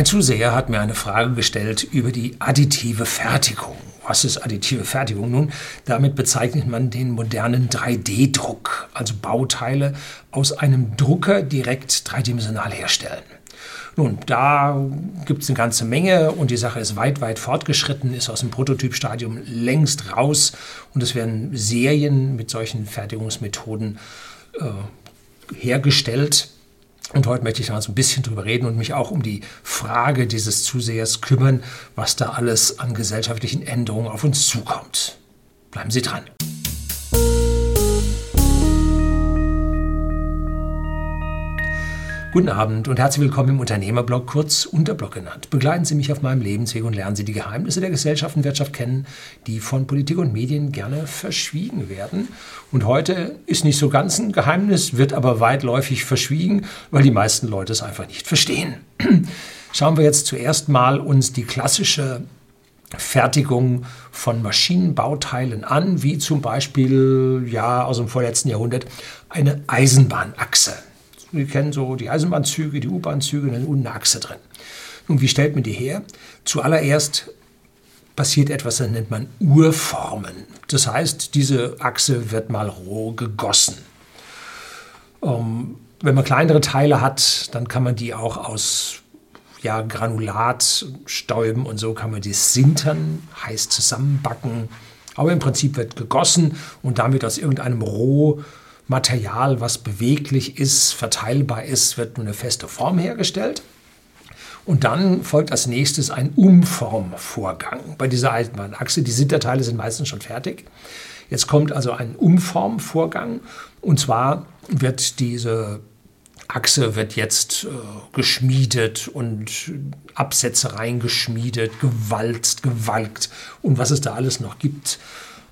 Ein Zuseher hat mir eine Frage gestellt über die additive Fertigung. Was ist additive Fertigung? Nun, damit bezeichnet man den modernen 3D-Druck, also Bauteile aus einem Drucker direkt dreidimensional herstellen. Nun, da gibt es eine ganze Menge und die Sache ist weit, weit fortgeschritten, ist aus dem Prototypstadium längst raus und es werden Serien mit solchen Fertigungsmethoden äh, hergestellt. Und heute möchte ich da so ein bisschen drüber reden und mich auch um die Frage dieses Zusehers kümmern, was da alles an gesellschaftlichen Änderungen auf uns zukommt. Bleiben Sie dran. Guten Abend und herzlich willkommen im Unternehmerblog, kurz Unterblog genannt. Begleiten Sie mich auf meinem Lebensweg und lernen Sie die Geheimnisse der Gesellschaft und Wirtschaft kennen, die von Politik und Medien gerne verschwiegen werden. Und heute ist nicht so ganz ein Geheimnis, wird aber weitläufig verschwiegen, weil die meisten Leute es einfach nicht verstehen. Schauen wir jetzt zuerst mal uns die klassische Fertigung von Maschinenbauteilen an, wie zum Beispiel ja aus dem vorletzten Jahrhundert eine Eisenbahnachse. Wir kennen so die Eisenbahnzüge, die U-Bahnzüge, dann unten eine Achse drin. Und wie stellt man die her? Zuallererst passiert etwas, das nennt man Urformen. Das heißt, diese Achse wird mal roh gegossen. Ähm, wenn man kleinere Teile hat, dann kann man die auch aus ja, Granulat stäuben und so kann man die sintern, heiß zusammenbacken. Aber im Prinzip wird gegossen und damit aus irgendeinem Roh Material, was beweglich ist, verteilbar ist, wird nur eine feste Form hergestellt. Und dann folgt als nächstes ein Umformvorgang bei dieser Eisenbahnachse. Die Sinterteile sind meistens schon fertig. Jetzt kommt also ein Umformvorgang. Und zwar wird diese Achse wird jetzt äh, geschmiedet und Absätze reingeschmiedet, gewalzt, gewalkt und was es da alles noch gibt.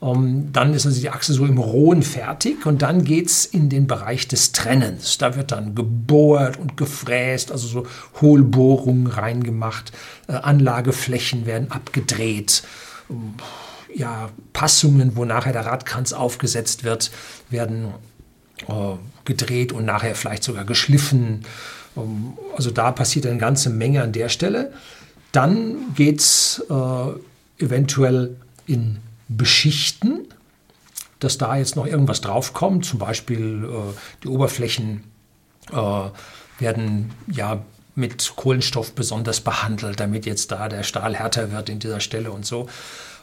Ähm, dann ist also die Achse so im Rohen fertig und dann geht es in den Bereich des Trennens. Da wird dann gebohrt und gefräst, also so Hohlbohrungen reingemacht, äh, Anlageflächen werden abgedreht. Ähm, ja, Passungen, wo nachher der Radkranz aufgesetzt wird, werden äh, gedreht und nachher vielleicht sogar geschliffen. Ähm, also da passiert eine ganze Menge an der Stelle. Dann geht es äh, eventuell in beschichten, dass da jetzt noch irgendwas draufkommt. Zum Beispiel äh, die Oberflächen äh, werden ja mit Kohlenstoff besonders behandelt, damit jetzt da der Stahl härter wird in dieser Stelle und so.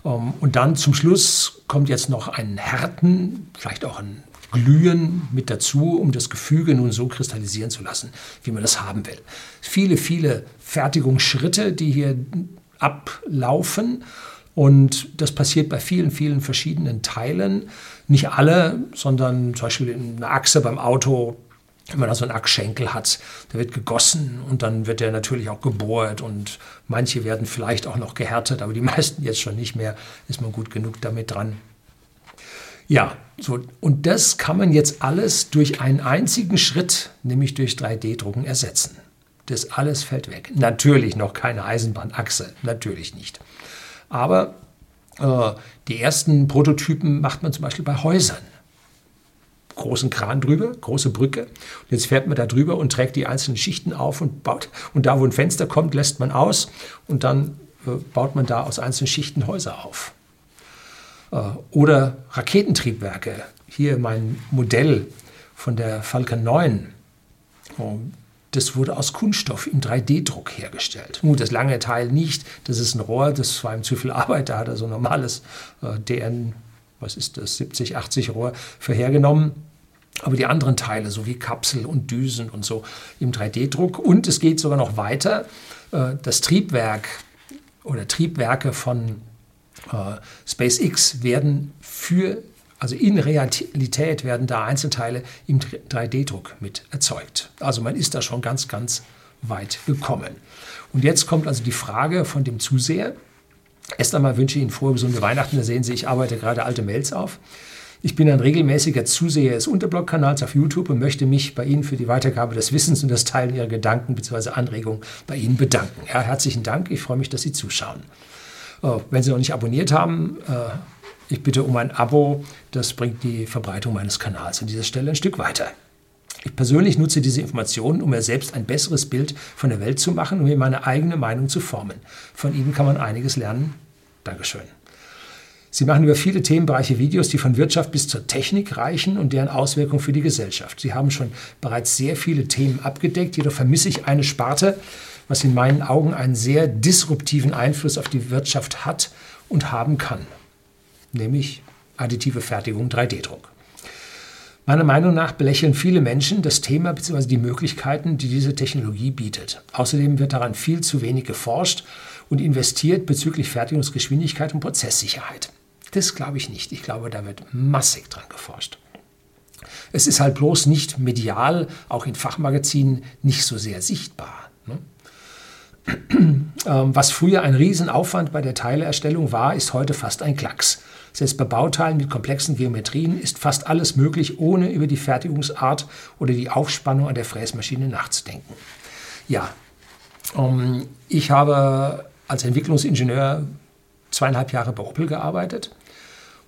Ähm, und dann zum Schluss kommt jetzt noch ein Härten, vielleicht auch ein Glühen mit dazu, um das Gefüge nun so kristallisieren zu lassen, wie man das haben will. Viele, viele Fertigungsschritte, die hier ablaufen. Und das passiert bei vielen, vielen verschiedenen Teilen. Nicht alle, sondern zum Beispiel eine Achse beim Auto, wenn man da so einen Achsschenkel hat, der wird gegossen und dann wird der natürlich auch gebohrt und manche werden vielleicht auch noch gehärtet, aber die meisten jetzt schon nicht mehr, ist man gut genug damit dran. Ja, so, und das kann man jetzt alles durch einen einzigen Schritt, nämlich durch 3D-Drucken, ersetzen. Das alles fällt weg. Natürlich noch keine Eisenbahnachse, natürlich nicht. Aber äh, die ersten Prototypen macht man zum Beispiel bei Häusern. Großen Kran drüber, große Brücke. Und jetzt fährt man da drüber und trägt die einzelnen Schichten auf und baut. Und da, wo ein Fenster kommt, lässt man aus und dann äh, baut man da aus einzelnen Schichten Häuser auf. Äh, oder Raketentriebwerke. Hier mein Modell von der Falcon 9 das wurde aus Kunststoff im 3D-Druck hergestellt. Gut, das lange Teil nicht, das ist ein Rohr, das war ihm zu viel Arbeit, da hat er so ein normales äh, DN, was ist das, 70, 80 Rohr für hergenommen. Aber die anderen Teile, so wie Kapsel und Düsen und so im 3D-Druck. Und es geht sogar noch weiter. Äh, das Triebwerk oder Triebwerke von äh, SpaceX werden für also in Realität werden da Einzelteile im 3D-Druck mit erzeugt. Also man ist da schon ganz, ganz weit gekommen. Und jetzt kommt also die Frage von dem Zuseher. Erst einmal wünsche ich Ihnen frohe, gesunde Weihnachten. Da sehen Sie, ich arbeite gerade alte Mails auf. Ich bin ein regelmäßiger Zuseher des Unterblog-Kanals auf YouTube und möchte mich bei Ihnen für die Weitergabe des Wissens und das Teilen Ihrer Gedanken bzw. Anregungen bei Ihnen bedanken. Ja, herzlichen Dank. Ich freue mich, dass Sie zuschauen. Äh, wenn Sie noch nicht abonniert haben, äh, ich bitte um ein Abo, das bringt die Verbreitung meines Kanals an dieser Stelle ein Stück weiter. Ich persönlich nutze diese Informationen, um mir selbst ein besseres Bild von der Welt zu machen und mir meine eigene Meinung zu formen. Von Ihnen kann man einiges lernen. Dankeschön. Sie machen über viele Themenbereiche Videos, die von Wirtschaft bis zur Technik reichen und deren Auswirkungen für die Gesellschaft. Sie haben schon bereits sehr viele Themen abgedeckt, jedoch vermisse ich eine Sparte, was in meinen Augen einen sehr disruptiven Einfluss auf die Wirtschaft hat und haben kann, nämlich additive Fertigung 3D-Druck. Meiner Meinung nach belächeln viele Menschen das Thema bzw. die Möglichkeiten, die diese Technologie bietet. Außerdem wird daran viel zu wenig geforscht und investiert bezüglich Fertigungsgeschwindigkeit und Prozesssicherheit. Das glaube ich nicht. Ich glaube, da wird massig dran geforscht. Es ist halt bloß nicht medial, auch in Fachmagazinen, nicht so sehr sichtbar. Ne? Ähm, was früher ein Riesenaufwand bei der Teileerstellung war, ist heute fast ein Klacks. Selbst bei Bauteilen mit komplexen Geometrien ist fast alles möglich, ohne über die Fertigungsart oder die Aufspannung an der Fräsmaschine nachzudenken. Ja, ähm, ich habe als Entwicklungsingenieur zweieinhalb Jahre bei Opel gearbeitet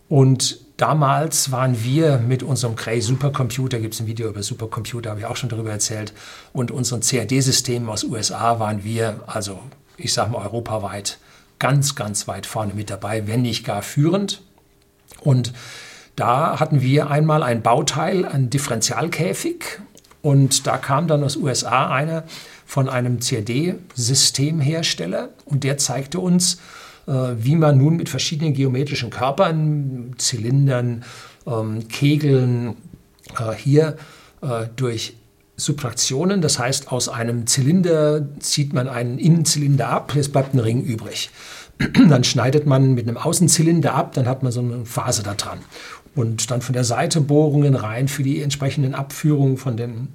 und damals waren wir mit unserem Cray Supercomputer, gibt es ein Video über Supercomputer, habe ich auch schon darüber erzählt, und unseren CAD-Systemen aus USA waren wir, also ich sage mal europaweit, ganz, ganz weit vorne mit dabei, wenn nicht gar führend. Und da hatten wir einmal ein Bauteil, ein Differentialkäfig. Und da kam dann aus USA einer von einem CAD-Systemhersteller und der zeigte uns, äh, wie man nun mit verschiedenen geometrischen Körpern, Zylindern, ähm, Kegeln äh, hier äh, durch Subtraktionen, das heißt aus einem Zylinder zieht man einen Innenzylinder ab, es bleibt ein Ring übrig. Dann schneidet man mit einem Außenzylinder ab, dann hat man so eine Phase da dran. Und dann von der Seite Bohrungen rein für die entsprechenden Abführungen von den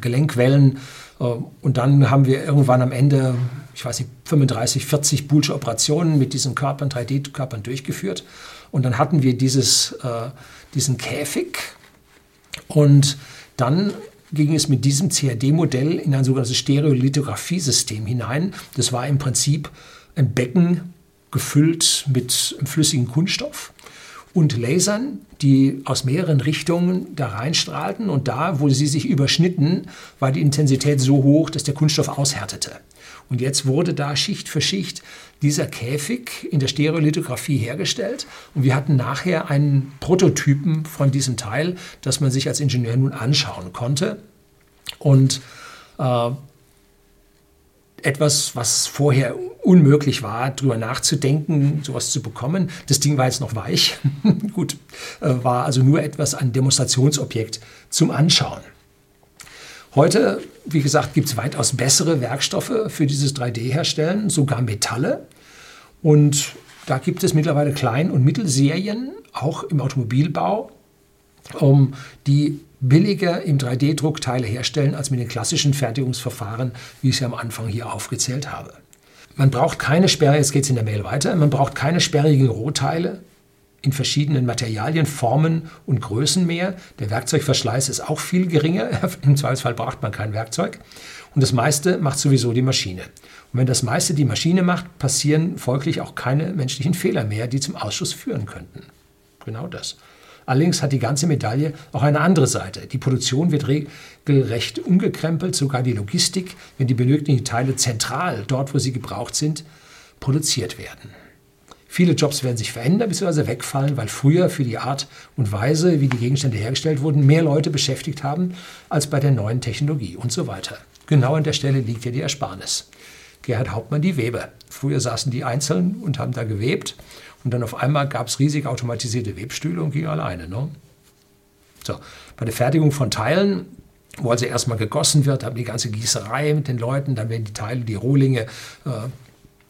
Gelenkwellen. Äh, und dann haben wir irgendwann am Ende, ich weiß nicht, 35, 40 Boolsche Operationen mit diesen Körpern, 3D-Körpern durchgeführt. Und dann hatten wir dieses, äh, diesen Käfig. Und dann ging es mit diesem CAD-Modell in ein sogenanntes Stereolithographiesystem hinein. Das war im Prinzip ein Becken gefüllt mit flüssigem Kunststoff und Lasern, die aus mehreren Richtungen da reinstrahlten. Und da, wo sie sich überschnitten, war die Intensität so hoch, dass der Kunststoff aushärtete. Und jetzt wurde da Schicht für Schicht dieser Käfig in der Stereolithografie hergestellt. Und wir hatten nachher einen Prototypen von diesem Teil, das man sich als Ingenieur nun anschauen konnte. Und äh, etwas, was vorher unmöglich war, darüber nachzudenken, sowas zu bekommen. Das Ding war jetzt noch weich. Gut, äh, war also nur etwas ein Demonstrationsobjekt zum Anschauen. Heute, wie gesagt, gibt es weitaus bessere Werkstoffe für dieses 3D-Herstellen, sogar Metalle. Und da gibt es mittlerweile Klein- und Mittelserien, auch im Automobilbau, um die billiger im 3D-Druck Teile herstellen als mit den klassischen Fertigungsverfahren, wie ich sie am Anfang hier aufgezählt habe. Man braucht keine Sperre, jetzt geht es in der Mail weiter, man braucht keine sperrigen Rohteile in verschiedenen Materialien, Formen und Größen mehr. Der Werkzeugverschleiß ist auch viel geringer. Im Zweifelsfall braucht man kein Werkzeug. Und das meiste macht sowieso die Maschine. Und wenn das meiste die Maschine macht, passieren folglich auch keine menschlichen Fehler mehr, die zum Ausschuss führen könnten. Genau das. Allerdings hat die ganze Medaille auch eine andere Seite. Die Produktion wird regelrecht umgekrempelt, sogar die Logistik, wenn die benötigten Teile zentral, dort wo sie gebraucht sind, produziert werden. Viele Jobs werden sich verändern bzw. wegfallen, weil früher für die Art und Weise, wie die Gegenstände hergestellt wurden, mehr Leute beschäftigt haben als bei der neuen Technologie und so weiter. Genau an der Stelle liegt ja die Ersparnis. Gerhard Hauptmann die Weber. Früher saßen die einzeln und haben da gewebt und dann auf einmal gab es riesig automatisierte Webstühle und ging alleine. Ne? So, bei der Fertigung von Teilen, wo also erstmal gegossen wird, haben die ganze Gießerei mit den Leuten, dann werden die Teile, die Rohlinge äh,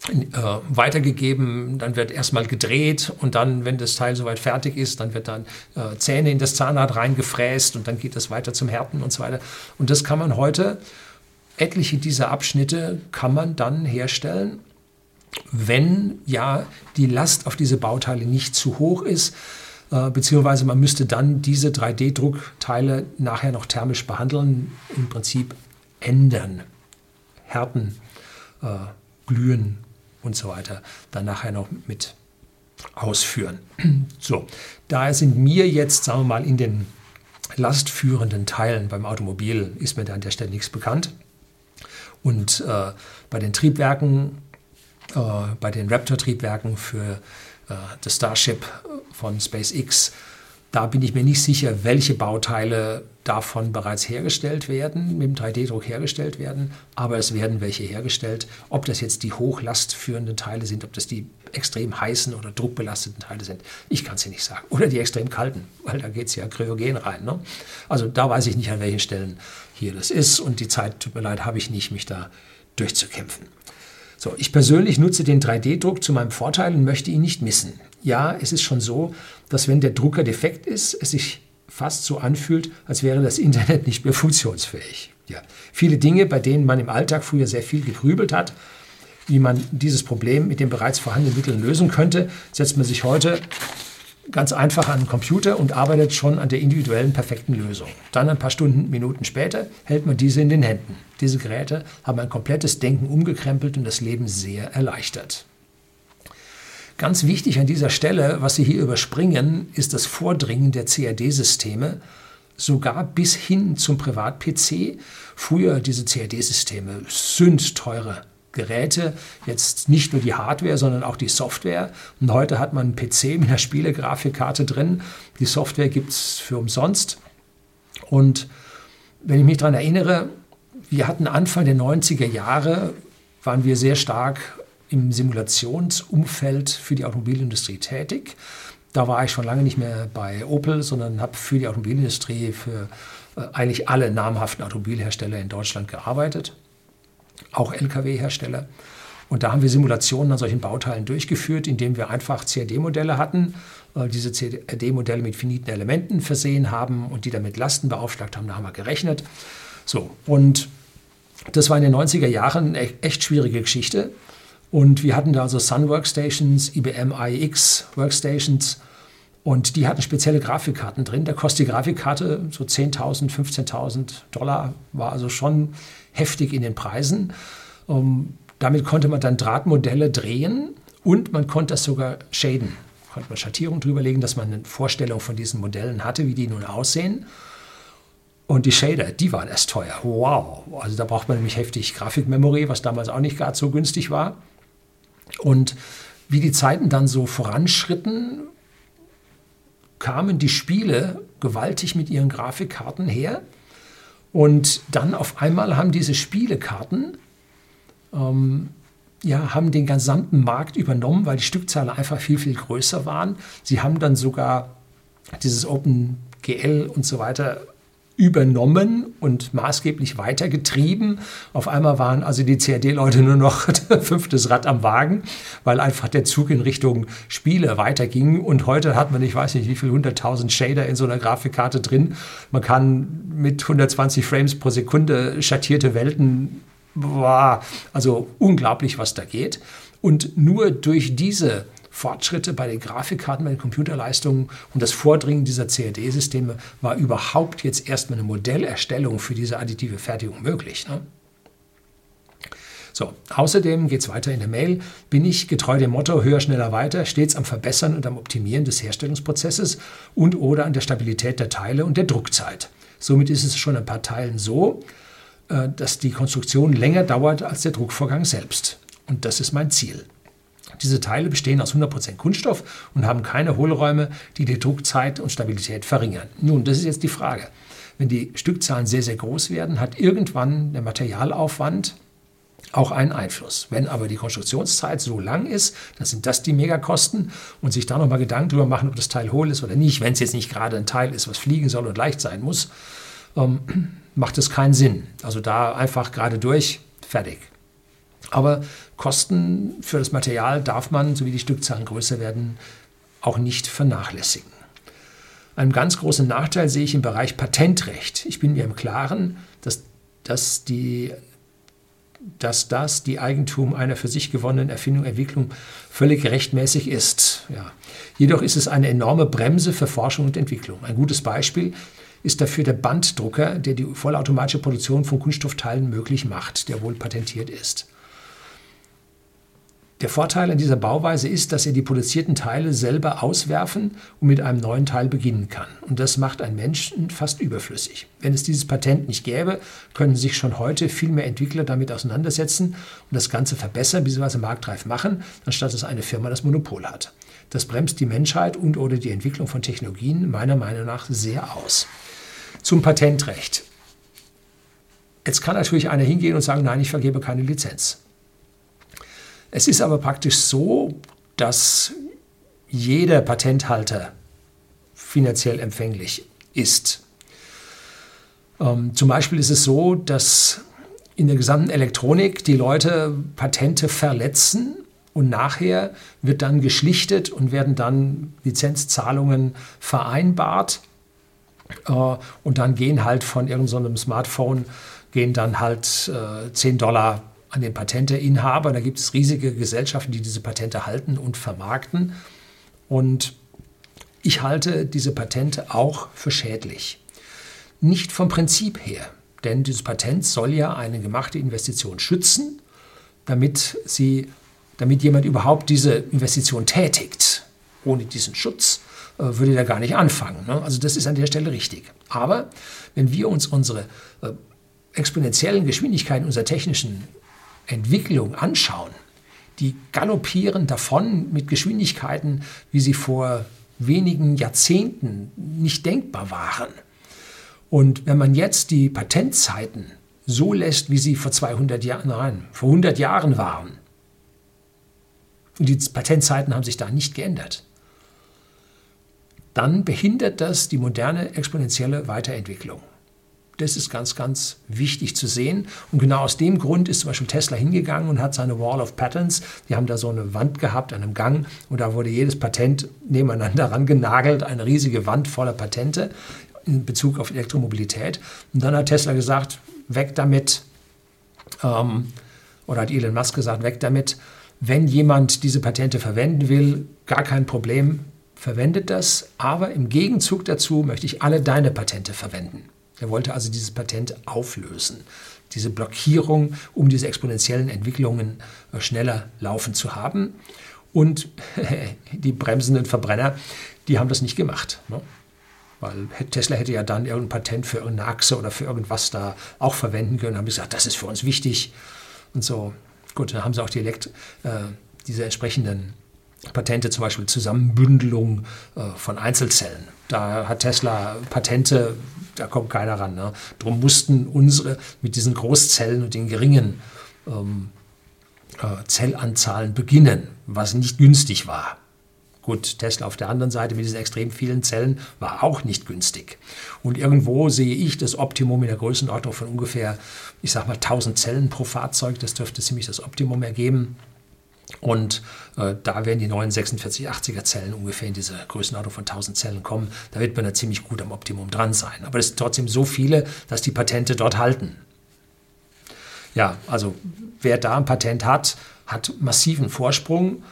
äh, weitergegeben, dann wird erstmal gedreht und dann, wenn das Teil soweit fertig ist, dann wird dann äh, Zähne in das Zahnrad reingefräst und dann geht es weiter zum Härten und so weiter. Und das kann man heute, etliche dieser Abschnitte kann man dann herstellen wenn ja die Last auf diese Bauteile nicht zu hoch ist, äh, beziehungsweise man müsste dann diese 3D-Druckteile nachher noch thermisch behandeln, im Prinzip ändern, härten, äh, glühen und so weiter, dann nachher noch mit ausführen. So, daher sind mir jetzt, sagen wir mal, in den lastführenden Teilen beim Automobil ist mir da an der Stelle nichts bekannt. Und äh, bei den Triebwerken, äh, bei den Raptor-Triebwerken für äh, das Starship von SpaceX, da bin ich mir nicht sicher, welche Bauteile davon bereits hergestellt werden, mit dem 3D-Druck hergestellt werden, aber es werden welche hergestellt. Ob das jetzt die hochlastführenden Teile sind, ob das die extrem heißen oder druckbelasteten Teile sind, ich kann es dir nicht sagen. Oder die extrem kalten, weil da geht es ja kryogen rein. Ne? Also da weiß ich nicht, an welchen Stellen hier das ist und die Zeit, tut mir leid, habe ich nicht, mich da durchzukämpfen. So, ich persönlich nutze den 3D-Druck zu meinem Vorteil und möchte ihn nicht missen. Ja, es ist schon so, dass wenn der Drucker defekt ist, es sich fast so anfühlt, als wäre das Internet nicht mehr funktionsfähig. Ja. Viele Dinge, bei denen man im Alltag früher sehr viel gegrübelt hat, wie man dieses Problem mit den bereits vorhandenen Mitteln lösen könnte, setzt man sich heute ganz einfach an den Computer und arbeitet schon an der individuellen perfekten Lösung. Dann ein paar Stunden, Minuten später hält man diese in den Händen. Diese Geräte haben ein komplettes Denken umgekrempelt und das Leben sehr erleichtert. Ganz wichtig an dieser Stelle, was Sie hier überspringen, ist das Vordringen der CAD-Systeme, sogar bis hin zum Privat-PC. Früher diese CAD-Systeme sind teure Geräte, jetzt nicht nur die Hardware, sondern auch die Software. Und heute hat man einen PC mit einer Spielegrafikkarte drin. Die Software gibt es für umsonst. Und wenn ich mich daran erinnere, wir hatten Anfang der 90er Jahre, waren wir sehr stark im Simulationsumfeld für die Automobilindustrie tätig. Da war ich schon lange nicht mehr bei Opel, sondern habe für die Automobilindustrie, für äh, eigentlich alle namhaften Automobilhersteller in Deutschland gearbeitet, auch Lkw-Hersteller. Und da haben wir Simulationen an solchen Bauteilen durchgeführt, indem wir einfach CAD-Modelle hatten, äh, diese CAD-Modelle mit finiten Elementen versehen haben und die dann mit Lasten beaufschlagt haben. Da haben wir gerechnet. So, und das war in den 90er Jahren eine echt schwierige Geschichte. Und wir hatten da also Sun Workstations, IBM iX Workstations und die hatten spezielle Grafikkarten drin. Da kostet die Grafikkarte so 10.000, 15.000 Dollar, war also schon heftig in den Preisen. Um, ähm, damit konnte man dann Drahtmodelle drehen und man konnte das sogar shaden. Konnte man Schattierung drüber legen, dass man eine Vorstellung von diesen Modellen hatte, wie die nun aussehen. Und die Shader, die waren erst teuer. Wow. Also da braucht man nämlich heftig Grafikmemory, was damals auch nicht gerade so günstig war. Und wie die Zeiten dann so voranschritten, kamen die Spiele gewaltig mit ihren Grafikkarten her. Und dann auf einmal haben diese Spielekarten ähm, ja, haben den gesamten Markt übernommen, weil die Stückzahlen einfach viel, viel größer waren. Sie haben dann sogar dieses OpenGL und so weiter übernommen und maßgeblich weitergetrieben. Auf einmal waren also die CAD-Leute nur noch fünftes Rad am Wagen, weil einfach der Zug in Richtung Spiele weiterging. Und heute hat man, ich weiß nicht, wie viel 100.000 Shader in so einer Grafikkarte drin. Man kann mit 120 Frames pro Sekunde schattierte Welten, boah, also unglaublich, was da geht. Und nur durch diese Fortschritte bei den Grafikkarten, bei den Computerleistungen und das Vordringen dieser CAD-Systeme war überhaupt jetzt erstmal eine Modellerstellung für diese additive Fertigung möglich. Ne? So, außerdem geht es weiter in der Mail, bin ich getreu dem Motto höher, schneller, weiter, stets am Verbessern und am Optimieren des Herstellungsprozesses und oder an der Stabilität der Teile und der Druckzeit. Somit ist es schon ein paar Teilen so, äh, dass die Konstruktion länger dauert als der Druckvorgang selbst. Und das ist mein Ziel. Diese Teile bestehen aus 100% Kunststoff und haben keine Hohlräume, die die Druckzeit und Stabilität verringern. Nun, das ist jetzt die Frage. Wenn die Stückzahlen sehr, sehr groß werden, hat irgendwann der Materialaufwand auch einen Einfluss. Wenn aber die Konstruktionszeit so lang ist, dann sind das die Megakosten und sich da nochmal Gedanken darüber machen, ob das Teil hohl ist oder nicht, wenn es jetzt nicht gerade ein Teil ist, was fliegen soll und leicht sein muss, ähm, macht es keinen Sinn. Also da einfach gerade durch, fertig. Aber Kosten für das Material darf man, so wie die Stückzahlen größer werden, auch nicht vernachlässigen. Einen ganz großen Nachteil sehe ich im Bereich Patentrecht. Ich bin mir im Klaren, dass, dass, die, dass das die Eigentum einer für sich gewonnenen Erfindung, Entwicklung völlig rechtmäßig ist. Ja. Jedoch ist es eine enorme Bremse für Forschung und Entwicklung. Ein gutes Beispiel ist dafür der Banddrucker, der die vollautomatische Produktion von Kunststoffteilen möglich macht, der wohl patentiert ist. Der Vorteil an dieser Bauweise ist, dass er die produzierten Teile selber auswerfen und mit einem neuen Teil beginnen kann. Und das macht einen Menschen fast überflüssig. Wenn es dieses Patent nicht gäbe, können sich schon heute viel mehr Entwickler damit auseinandersetzen und das Ganze verbessern bzw. marktreif machen, anstatt dass eine Firma das Monopol hat. Das bremst die Menschheit und oder die Entwicklung von Technologien meiner Meinung nach sehr aus. Zum Patentrecht. Jetzt kann natürlich einer hingehen und sagen, nein, ich vergebe keine Lizenz. Es ist aber praktisch so, dass jeder Patenthalter finanziell empfänglich ist. Ähm, zum Beispiel ist es so, dass in der gesamten Elektronik die Leute Patente verletzen und nachher wird dann geschlichtet und werden dann Lizenzzahlungen vereinbart. Äh, und dann gehen halt von irgendeinem Smartphone, gehen dann halt äh, 10 Dollar an den Patenteinhaber. Da gibt es riesige Gesellschaften, die diese Patente halten und vermarkten. Und ich halte diese Patente auch für schädlich. Nicht vom Prinzip her, denn dieses Patent soll ja eine gemachte Investition schützen, damit, sie, damit jemand überhaupt diese Investition tätigt. Ohne diesen Schutz äh, würde er gar nicht anfangen. Ne? Also das ist an der Stelle richtig. Aber wenn wir uns unsere äh, exponentiellen Geschwindigkeiten unserer technischen Entwicklung anschauen, die galoppieren davon mit Geschwindigkeiten, wie sie vor wenigen Jahrzehnten nicht denkbar waren. Und wenn man jetzt die Patentzeiten so lässt, wie sie vor 200 Jahren, nein, vor 100 Jahren waren, und die Patentzeiten haben sich da nicht geändert, dann behindert das die moderne exponentielle Weiterentwicklung. Das ist ganz, ganz wichtig zu sehen. Und genau aus dem Grund ist zum Beispiel Tesla hingegangen und hat seine Wall of Patents, die haben da so eine Wand gehabt an einem Gang und da wurde jedes Patent nebeneinander rangenagelt, eine riesige Wand voller Patente in Bezug auf Elektromobilität. Und dann hat Tesla gesagt, weg damit, ähm, oder hat Elon Musk gesagt, weg damit. Wenn jemand diese Patente verwenden will, gar kein Problem, verwendet das, aber im Gegenzug dazu möchte ich alle deine Patente verwenden. Er wollte also dieses Patent auflösen, diese Blockierung, um diese exponentiellen Entwicklungen äh, schneller laufen zu haben. Und die bremsenden Verbrenner, die haben das nicht gemacht. Ne? Weil Tesla hätte ja dann irgendein Patent für irgendeine Achse oder für irgendwas da auch verwenden können. Haben gesagt, das ist für uns wichtig. Und so, gut, dann haben sie auch die äh, diese entsprechenden Patente, zum Beispiel Zusammenbündelung äh, von Einzelzellen. Da hat Tesla Patente, da kommt keiner ran. Ne? Darum mussten unsere mit diesen Großzellen und den geringen ähm, äh, Zellanzahlen beginnen, was nicht günstig war. Gut, Tesla auf der anderen Seite mit diesen extrem vielen Zellen war auch nicht günstig. Und irgendwo sehe ich das Optimum in der Größenordnung von ungefähr, ich sage mal, 1000 Zellen pro Fahrzeug. Das dürfte ziemlich das Optimum ergeben. Und äh, da werden die neuen 4680er Zellen ungefähr in diese Größenordnung von 1000 Zellen kommen. Da wird man da ziemlich gut am Optimum dran sein. Aber es sind trotzdem so viele, dass die Patente dort halten. Ja, also wer da ein Patent hat, hat massiven Vorsprung.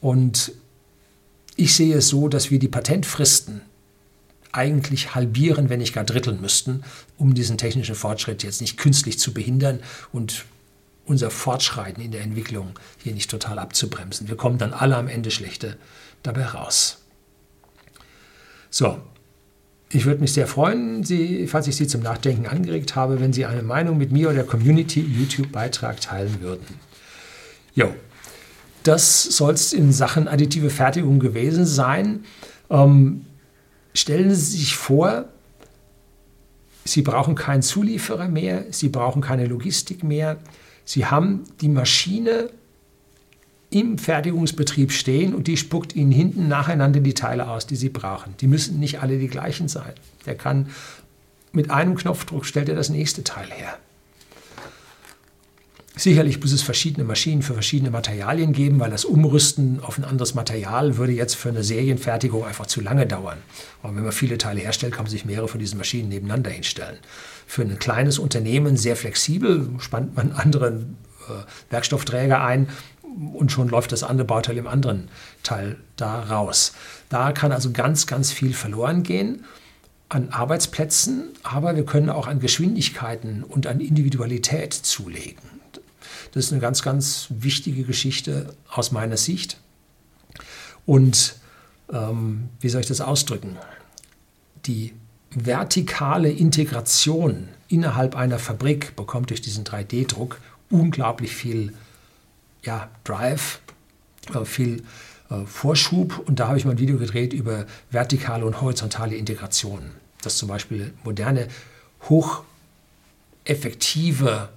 Und ich sehe es so, dass wir die Patentfristen eigentlich halbieren, wenn nicht gar dritteln müssten, um diesen technischen Fortschritt jetzt nicht künstlich zu behindern und unser Fortschreiten in der Entwicklung hier nicht total abzubremsen. Wir kommen dann alle am Ende schlechter dabei raus. So, ich würde mich sehr freuen, Sie, falls ich Sie zum Nachdenken angeregt habe, wenn Sie eine Meinung mit mir oder der Community YouTube-Beitrag teilen würden. Jo, das soll es in Sachen additive Fertigung gewesen sein. Ähm, stellen Sie sich vor, Sie brauchen keinen Zulieferer mehr, Sie brauchen keine Logistik mehr, Sie haben die Maschine im Fertigungsbetrieb stehen und die spuckt Ihnen hinten nacheinander die Teile aus, die Sie brauchen. Die müssen nicht alle die gleichen sein. Der kann mit einem Knopfdruck stellt er das nächste Teil her. Sicherlich muss es verschiedene Maschinen für verschiedene Materialien geben, weil das Umrüsten auf ein anderes Material würde jetzt für eine Serienfertigung einfach zu lange dauern. Aber wenn man viele Teile herstellt, kann man sich mehrere von diesen Maschinen nebeneinander hinstellen. Für ein kleines Unternehmen sehr flexibel, spannt man anderen äh, Werkstoffträger ein und schon läuft das andere Bauteil im anderen Teil da raus. Da kann also ganz, ganz viel verloren gehen an Arbeitsplätzen, aber wir können auch an Geschwindigkeiten und an Individualität zulegen. Das ist eine ganz, ganz wichtige Geschichte aus meiner Sicht. Und ähm, wie soll ich das ausdrücken? Die vertikale Integration innerhalb einer Fabrik bekommt durch diesen 3D-Druck unglaublich viel ja, Drive, äh, viel äh, Vorschub. Und da habe ich mal ein Video gedreht über vertikale und horizontale Integration. Dass zum Beispiel moderne, hocheffektive,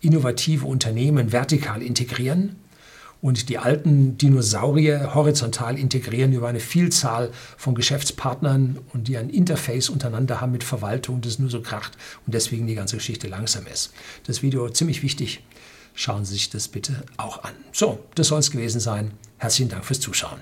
innovative Unternehmen vertikal integrieren und die alten Dinosaurier horizontal integrieren über eine Vielzahl von Geschäftspartnern und die ein Interface untereinander haben mit Verwaltung, das nur so kracht und deswegen die ganze Geschichte langsam ist. Das Video ziemlich wichtig. Schauen Sie sich das bitte auch an. So, das soll es gewesen sein. Herzlichen Dank fürs Zuschauen.